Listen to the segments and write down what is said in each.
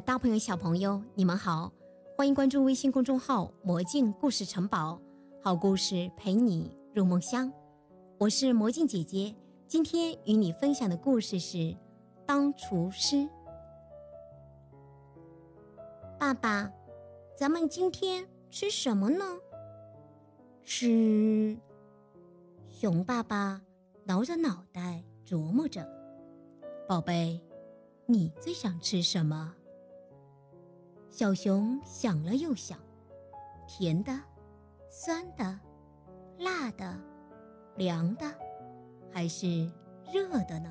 大朋友、小朋友，你们好，欢迎关注微信公众号“魔镜故事城堡”，好故事陪你入梦乡。我是魔镜姐姐，今天与你分享的故事是《当厨师》。爸爸，咱们今天吃什么呢？吃。熊爸爸挠着脑袋琢磨着：“宝贝。”你最想吃什么？小熊想了又想，甜的、酸的、辣的、凉的，还是热的呢？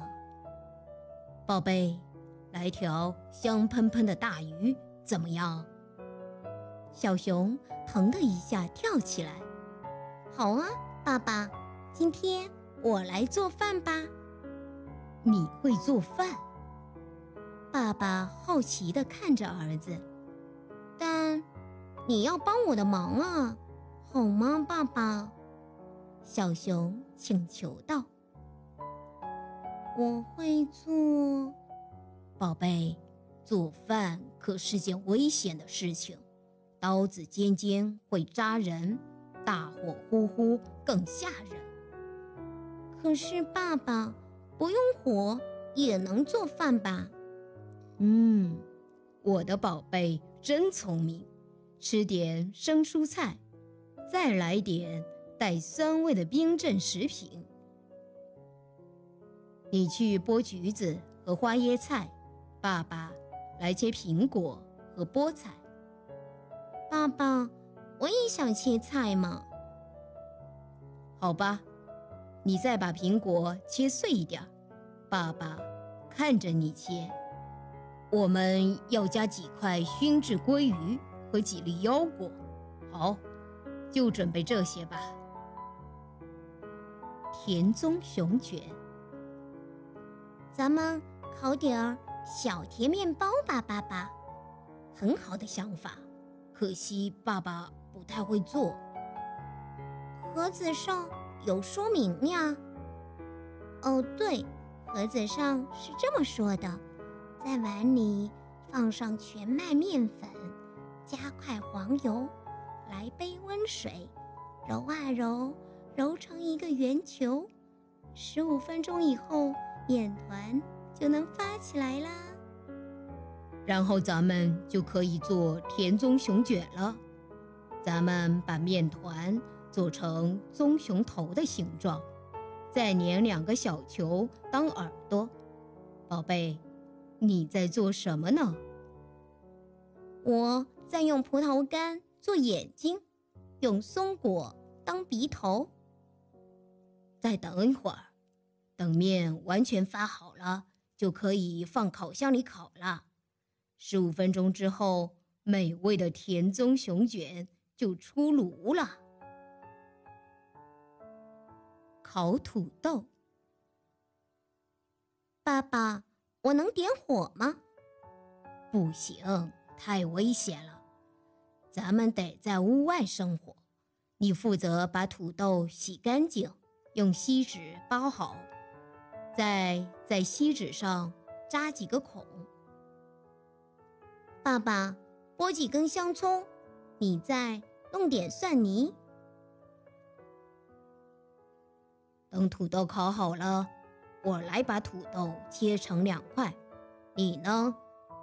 宝贝，来条香喷喷的大鱼怎么样？小熊腾的一下跳起来，好啊，爸爸，今天我来做饭吧。你会做饭？爸爸好奇地看着儿子，你要帮我的忙啊，好吗，爸爸？小熊请求道。我会做，宝贝，做饭可是件危险的事情，刀子尖尖会扎人，大火呼呼更吓人。可是爸爸，不用火也能做饭吧？嗯，我的宝贝真聪明，吃点生蔬菜，再来点带酸味的冰镇食品。你去剥橘子和花椰菜，爸爸来切苹果和菠菜。爸爸，我也想切菜嘛。好吧，你再把苹果切碎一点，爸爸看着你切。我们要加几块熏制鲑鱼和几粒腰果。好，就准备这些吧。田中熊卷，咱们烤点儿小甜面包吧，爸爸。很好的想法，可惜爸爸不太会做。盒子上有说明呀。哦，对，盒子上是这么说的。在碗里放上全麦面粉，加块黄油，来杯温水，揉啊揉，揉成一个圆球。十五分钟以后，面团就能发起来啦。然后咱们就可以做田棕熊卷了。咱们把面团做成棕熊头的形状，再粘两个小球当耳朵，宝贝。你在做什么呢？我再用葡萄干做眼睛，用松果当鼻头。再等一会儿，等面完全发好了，就可以放烤箱里烤了。十五分钟之后，美味的田棕熊卷就出炉了。烤土豆，爸爸。我能点火吗？不行，太危险了。咱们得在屋外生火。你负责把土豆洗干净，用锡纸包好，再在锡纸上扎几个孔。爸爸，剥几根香葱，你再弄点蒜泥。等土豆烤好了。我来把土豆切成两块，你呢，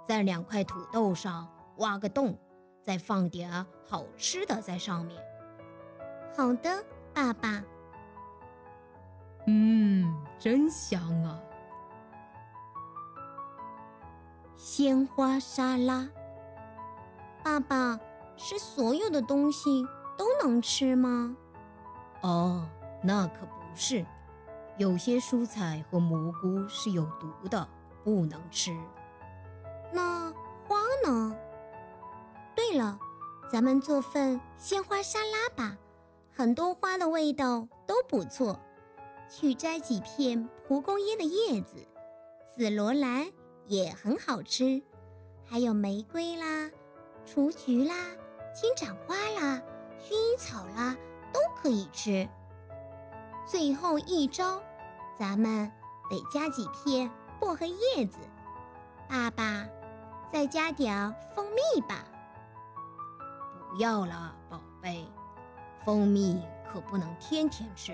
在两块土豆上挖个洞，再放点好吃的在上面。好的，爸爸。嗯，真香啊！鲜花沙拉，爸爸，是所有的东西都能吃吗？哦，那可不是。有些蔬菜和蘑菇是有毒的，不能吃。那花呢？对了，咱们做份鲜花沙拉吧，很多花的味道都不错。去摘几片蒲公英的叶子，紫罗兰也很好吃，还有玫瑰啦、雏菊啦、金盏花啦、薰衣草啦，都可以吃。最后一招，咱们得加几片薄荷叶子。爸爸，再加点蜂蜜吧。不要了，宝贝，蜂蜜可不能天天吃。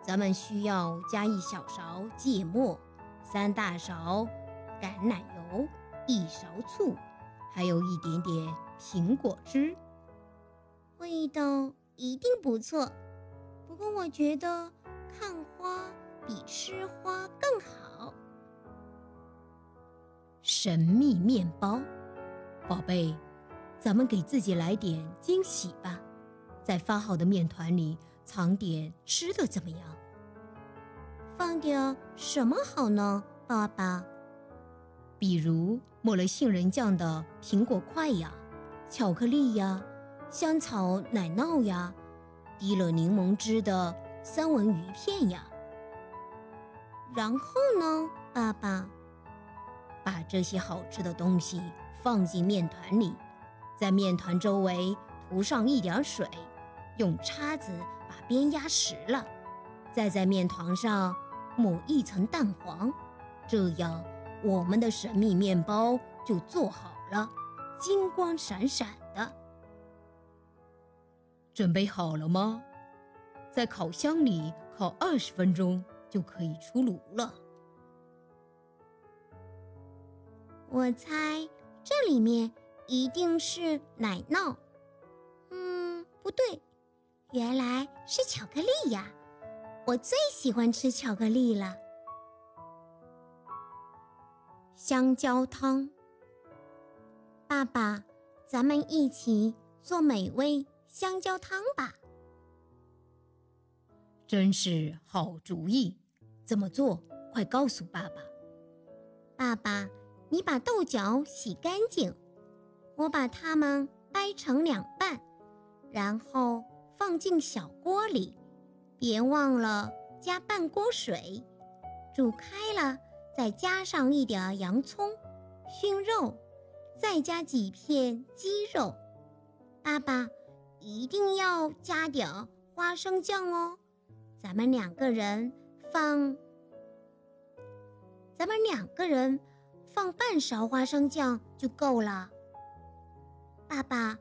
咱们需要加一小勺芥末，三大勺橄榄油，一勺醋，还有一点点苹果汁。味道一定不错。不过我觉得看花比吃花更好。神秘面包，宝贝，咱们给自己来点惊喜吧，在发好的面团里藏点吃的，怎么样？放点什么好呢，爸爸？比如抹了杏仁酱的苹果块呀，巧克力呀，香草奶酪呀，滴了柠檬汁的三文鱼片呀。然后呢，爸爸？把这些好吃的东西放进面团里，在面团周围涂上一点水，用叉子把边压实了，再在面团上抹一层蛋黄，这样我们的神秘面包就做好了，金光闪闪的。准备好了吗？在烤箱里烤二十分钟就可以出炉了。我猜这里面一定是奶酪。嗯，不对，原来是巧克力呀！我最喜欢吃巧克力了。香蕉汤，爸爸，咱们一起做美味香蕉汤吧。真是好主意！怎么做？快告诉爸爸。爸爸。你把豆角洗干净，我把它们掰成两半，然后放进小锅里，别忘了加半锅水，煮开了再加上一点洋葱、熏肉，再加几片鸡肉。爸爸一定要加点花生酱哦，咱们两个人放，咱们两个人。放半勺花生酱就够了。爸爸，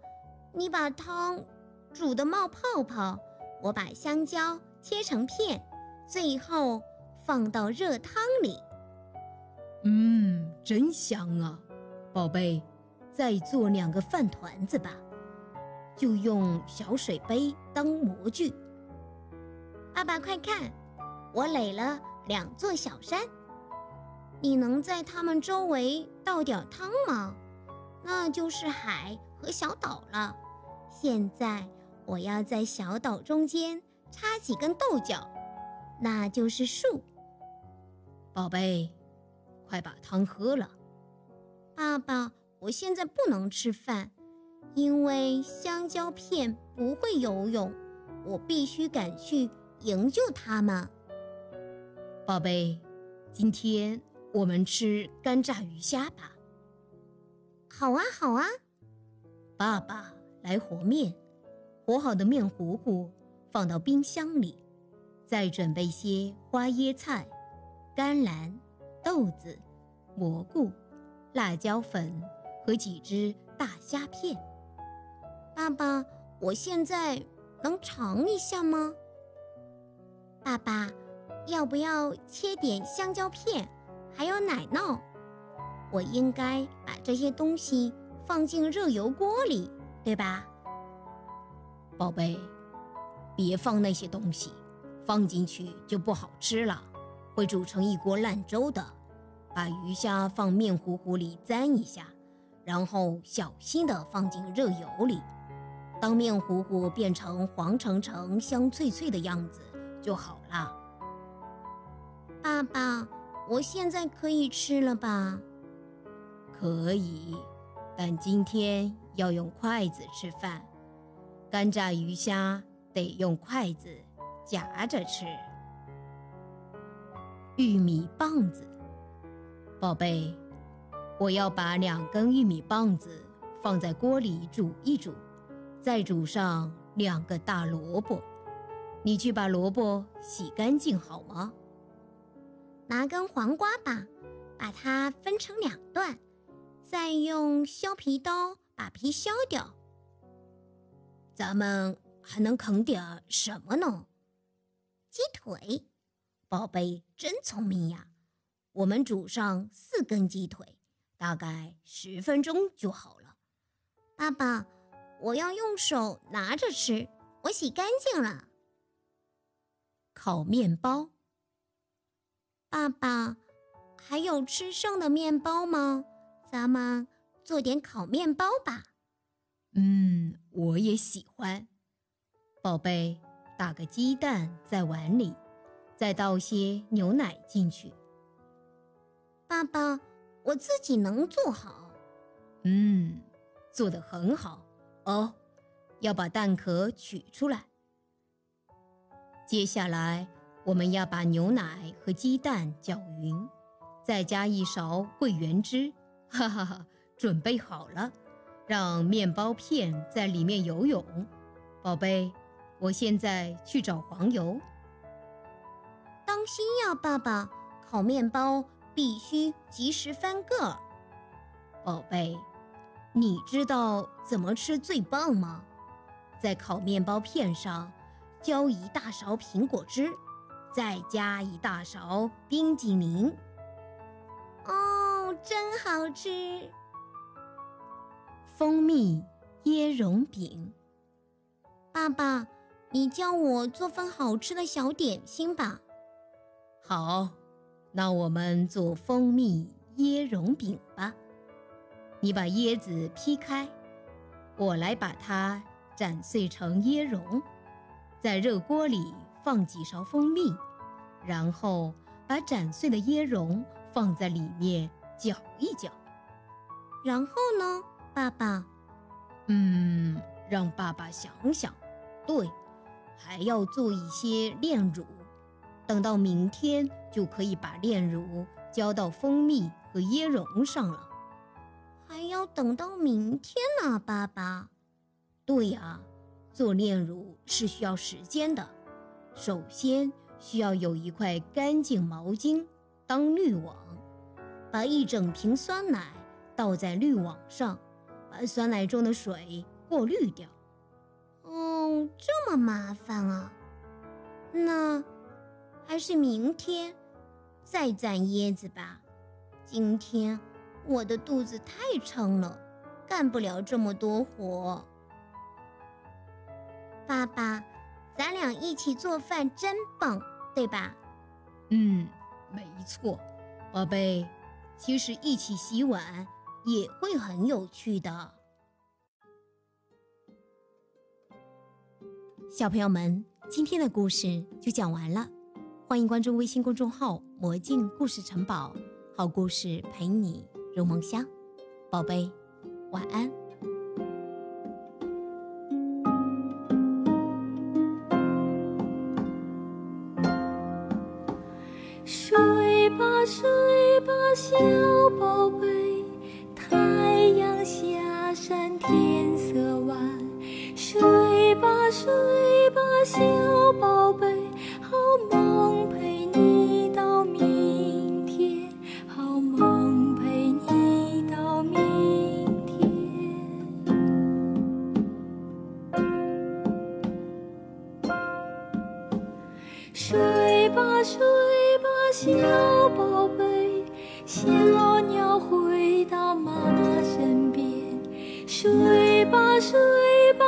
你把汤煮得冒泡泡，我把香蕉切成片，最后放到热汤里。嗯，真香啊！宝贝，再做两个饭团子吧，就用小水杯当模具。爸爸，快看，我垒了两座小山。你能在它们周围倒点汤吗？那就是海和小岛了。现在我要在小岛中间插几根豆角，那就是树。宝贝，快把汤喝了。爸爸，我现在不能吃饭，因为香蕉片不会游泳，我必须赶去营救他们。宝贝，今天。我们吃干炸鱼虾吧。好啊，好啊。爸爸来和面，和好的面糊糊放到冰箱里，再准备些花椰菜、甘蓝、豆子、蘑菇、辣椒粉和几只大虾片。爸爸，我现在能尝一下吗？爸爸，要不要切点香蕉片？还有奶酪，我应该把这些东西放进热油锅里，对吧？宝贝，别放那些东西，放进去就不好吃了，会煮成一锅烂粥的。把鱼虾放面糊糊里沾一下，然后小心的放进热油里，当面糊糊变成黄澄澄、香脆脆的样子就好了。爸爸。我现在可以吃了吧？可以，但今天要用筷子吃饭。干炸鱼虾得用筷子夹着吃。玉米棒子，宝贝，我要把两根玉米棒子放在锅里煮一煮，再煮上两个大萝卜。你去把萝卜洗干净好吗？拿根黄瓜吧，把它分成两段，再用削皮刀把皮削掉。咱们还能啃点什么呢？鸡腿，宝贝真聪明呀！我们煮上四根鸡腿，大概十分钟就好了。爸爸，我要用手拿着吃，我洗干净了。烤面包，爸爸，还有吃剩的面包吗？咱们做点烤面包吧。嗯，我也喜欢。宝贝，打个鸡蛋在碗里，再倒些牛奶进去。爸爸，我自己能做好。嗯，做得很好哦。要把蛋壳取出来。接下来，我们要把牛奶和鸡蛋搅匀，再加一勺桂圆汁。哈哈哈，准备好了。让面包片在里面游泳，宝贝，我现在去找黄油。当心呀，爸爸，烤面包必须及时翻个儿。宝贝，你知道怎么吃最棒吗？在烤面包片上浇一大勺苹果汁，再加一大勺冰激凌。真好吃！蜂蜜椰蓉饼，爸爸，你教我做份好吃的小点心吧。好，那我们做蜂蜜椰蓉饼吧。你把椰子劈开，我来把它斩碎成椰蓉，在热锅里放几勺蜂蜜，然后把斩碎的椰蓉放在里面搅一搅。然后呢？爸爸，嗯，让爸爸想想。对，还要做一些炼乳，等到明天就可以把炼乳浇到蜂蜜和椰蓉上了。还要等到明天呢，爸爸。对呀，做炼乳是需要时间的。首先需要有一块干净毛巾当滤网，把一整瓶酸奶倒在滤网上。把酸奶中的水过滤掉。哦，这么麻烦啊！那还是明天再攒椰子吧。今天我的肚子太撑了，干不了这么多活。爸爸，咱俩一起做饭真棒，对吧？嗯，没错，宝贝。其实一起洗碗。也会很有趣的，小朋友们，今天的故事就讲完了。欢迎关注微信公众号“魔镜故事城堡”，好故事陪你入梦乡。宝贝，晚安。小宝贝太阳下山天色晚睡吧睡吧小宝贝好梦。睡吧，睡吧，